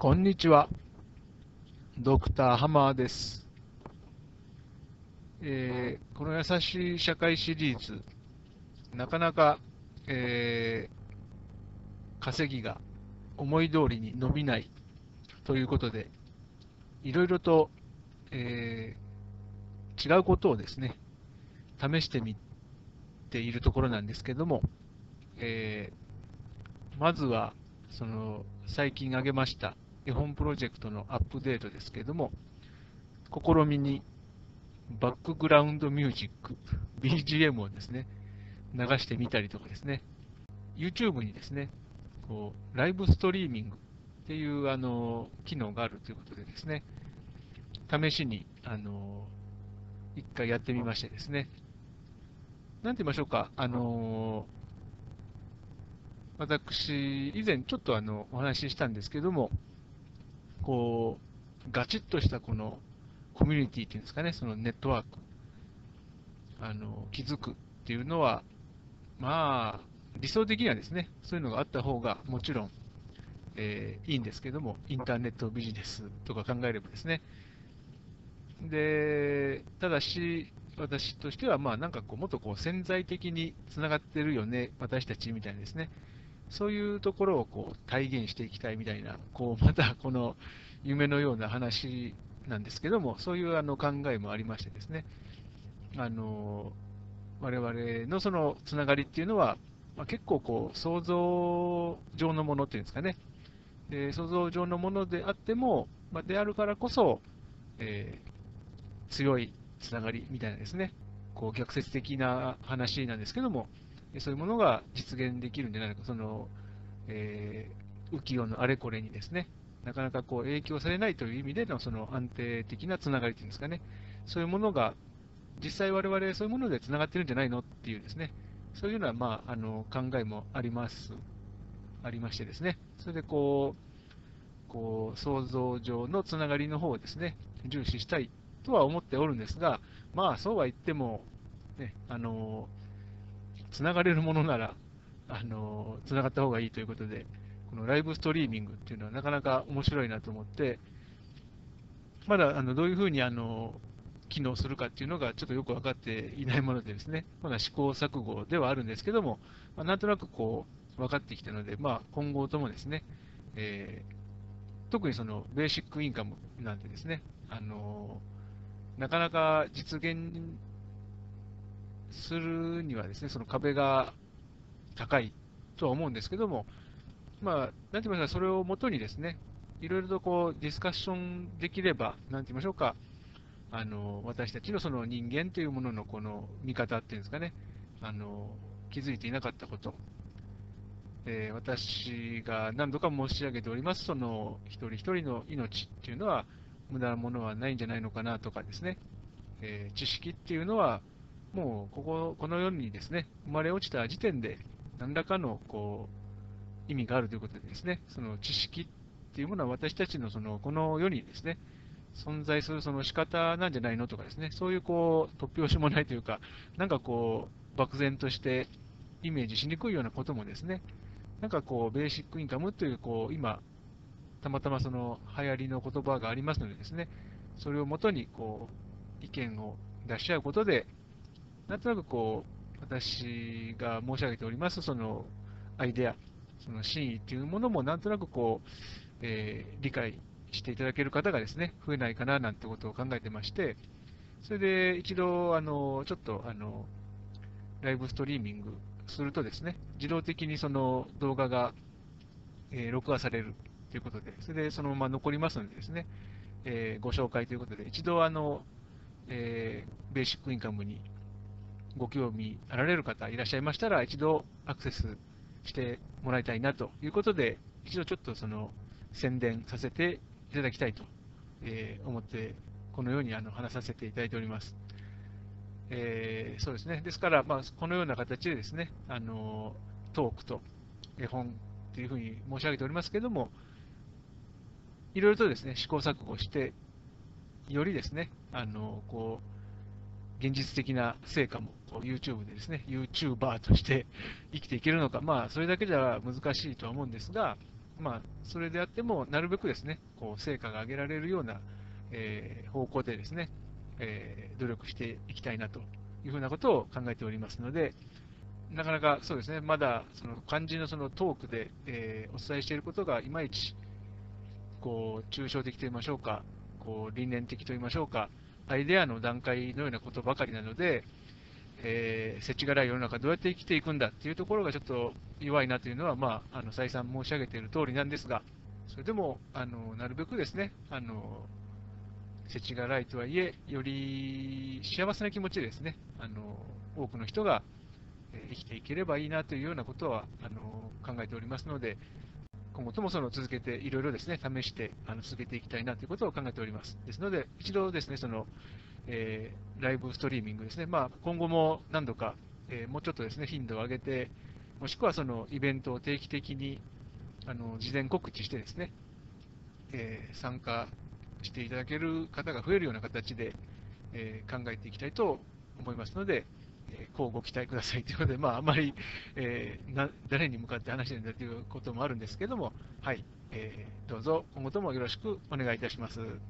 こんにちは。ドクターハマーです。えー、この優しい社会シリーズ、なかなか、えー、稼ぎが思い通りに伸びないということで、いろいろと、えー、違うことをですね、試してみているところなんですけども、えー、まずは、その、最近挙げました絵本プロジェクトのアップデートですけれども、試みにバックグラウンドミュージック、BGM をですね、流してみたりとかですね、YouTube にですね、こうライブストリーミングっていうあの機能があるということでですね、試しにあの一回やってみましてですね、なんて言いましょうか、あの私、以前ちょっとあのお話ししたんですけども、こう、ガチッとしたこのコミュニティっていうんですかね、そのネットワーク、あの、築くっていうのは、まあ、理想的にはですね、そういうのがあった方がもちろん、えー、いいんですけども、インターネットビジネスとか考えればですね。で、ただし、私としては、まあなんかこう、もっとこう潜在的につながってるよね、私たちみたいなですね。そういうところをこう体現していきたいみたいな、こうまたこの夢のような話なんですけども、そういうあの考えもありましてですね、あの我々のそのつながりっていうのは、まあ、結構こう想像上のものっていうんですかね、で想像上のものであっても、まあ、であるからこそ、えー、強いつながりみたいなですね、こう逆説的な話なんですけども、そういうものが実現できるんじゃないか、その、えー、浮世のあれこれにですね、なかなかこう影響されないという意味でのその安定的なつながりというんですかね、そういうものが、実際我々そういうものでつながってるんじゃないのっていうですね、そういうような、まあ、あの考えもあります、ありましてですね、それでこう、こう想像上のつながりの方をですね、重視したいとは思っておるんですが、まあそうは言っても、ね、あのつながれるものなら、あのつながった方がいいということで、このライブストリーミングっていうのはなかなか面白いなと思って、まだあのどういうふうにあの機能するかっていうのがちょっとよく分かっていないものでですね、まだ試行錯誤ではあるんですけども、まあ、なんとなくこう分かってきたので、まあ、今後ともですね、えー、特にそのベーシックインカムなんてですね、あのなかなか実現するにはですね、その壁が高いとは思うんですけども、まあ、なんて言いますか、それをもとにですね、いろいろとこうディスカッションできれば、なんて言いましょうか、あの私たちのその人間というもののこの見方っていうんですかね、あの気づいていなかったこと、えー、私が何度か申し上げております、その一人一人の命っていうのは、無駄なものはないんじゃないのかなとかですね、えー、知識っていうのは、もうこここの世にですね生まれ落ちた時点で、何らかのこう意味があるということでですね、その知識っていうものは私たちのそのこの世にですね、存在するその仕方なんじゃないのとかですね、そういうこう突拍子もないというか、なんかこう、漠然としてイメージしにくいようなこともですね、なんかこう、ベーシックインカムという、こう、今、たまたまその流行りの言葉がありますのでですね、それをもとにこう、意見を出し合うことで、なんとなくこう、私が申し上げております、そのアイデア、その真意というものもなんとなくこう、えー、理解していただける方がですね、増えないかななんてことを考えてまして、それで一度、あの、ちょっと、あの、ライブストリーミングするとですね、自動的にその動画が、えー、録画されるということで、それでそのまま残りますのでですね、えー、ご紹介ということで、一度あの、えー、ベーシックインカムにご興味あられる方いらっしゃいましたら、一度アクセスしてもらいたいなということで、一度ちょっとその宣伝させていただきたいと、え、思って、このようにあの話させていただいております。えー、そうですね。ですから、まあ、このような形でですね、あのトークと絵本というふうに申し上げておりますけれども、いろいろとですね、試行錯誤して、よりですね、あのこう現実的な成果も YouTube でですね、YouTuber として生きていけるのか、まあ、それだけじゃ難しいとは思うんですが、まあ、それであっても、なるべくですね、こう成果が上げられるような、えー方向でですね、えー努力していきたいなというふうなことを考えておりますので、なかなかそうですね、まだその漢字のそのトークで、えーお伝えしていることがいまいちこう抽象的といいましょうか、こう理念的といいましょうか、アイデアの段階のようなことばかりなので、えー、世知辛い世の中どうやって生きていくんだっていうところがちょっと弱いなというのは、まあ、あの再三申し上げている通りなんですが、それでもあのなるべくですね、あの世知辛いとはいえ、より幸せな気持ちでですね、あの多くの人が生きていければいいなというようなことはあの考えておりますので、今後ともその続けて、いろいろですね、試してあの続けていきたいなということを考えております。ですので、一度ですね、その、えーライブストリーミングですね、まあ、今後も何度か、えーもうちょっとですね、頻度を上げて、もしくはそのイベントを定期的にあの事前告知してですね、えー参加していただける方が増えるような形で、え考えていきたいと思いますので、こうご期待くださいということで、まあ、あまり、えーな誰に向かって話してるんだということもあるんですけども、はい、えーどうぞ今後ともよろしくお願いいたします。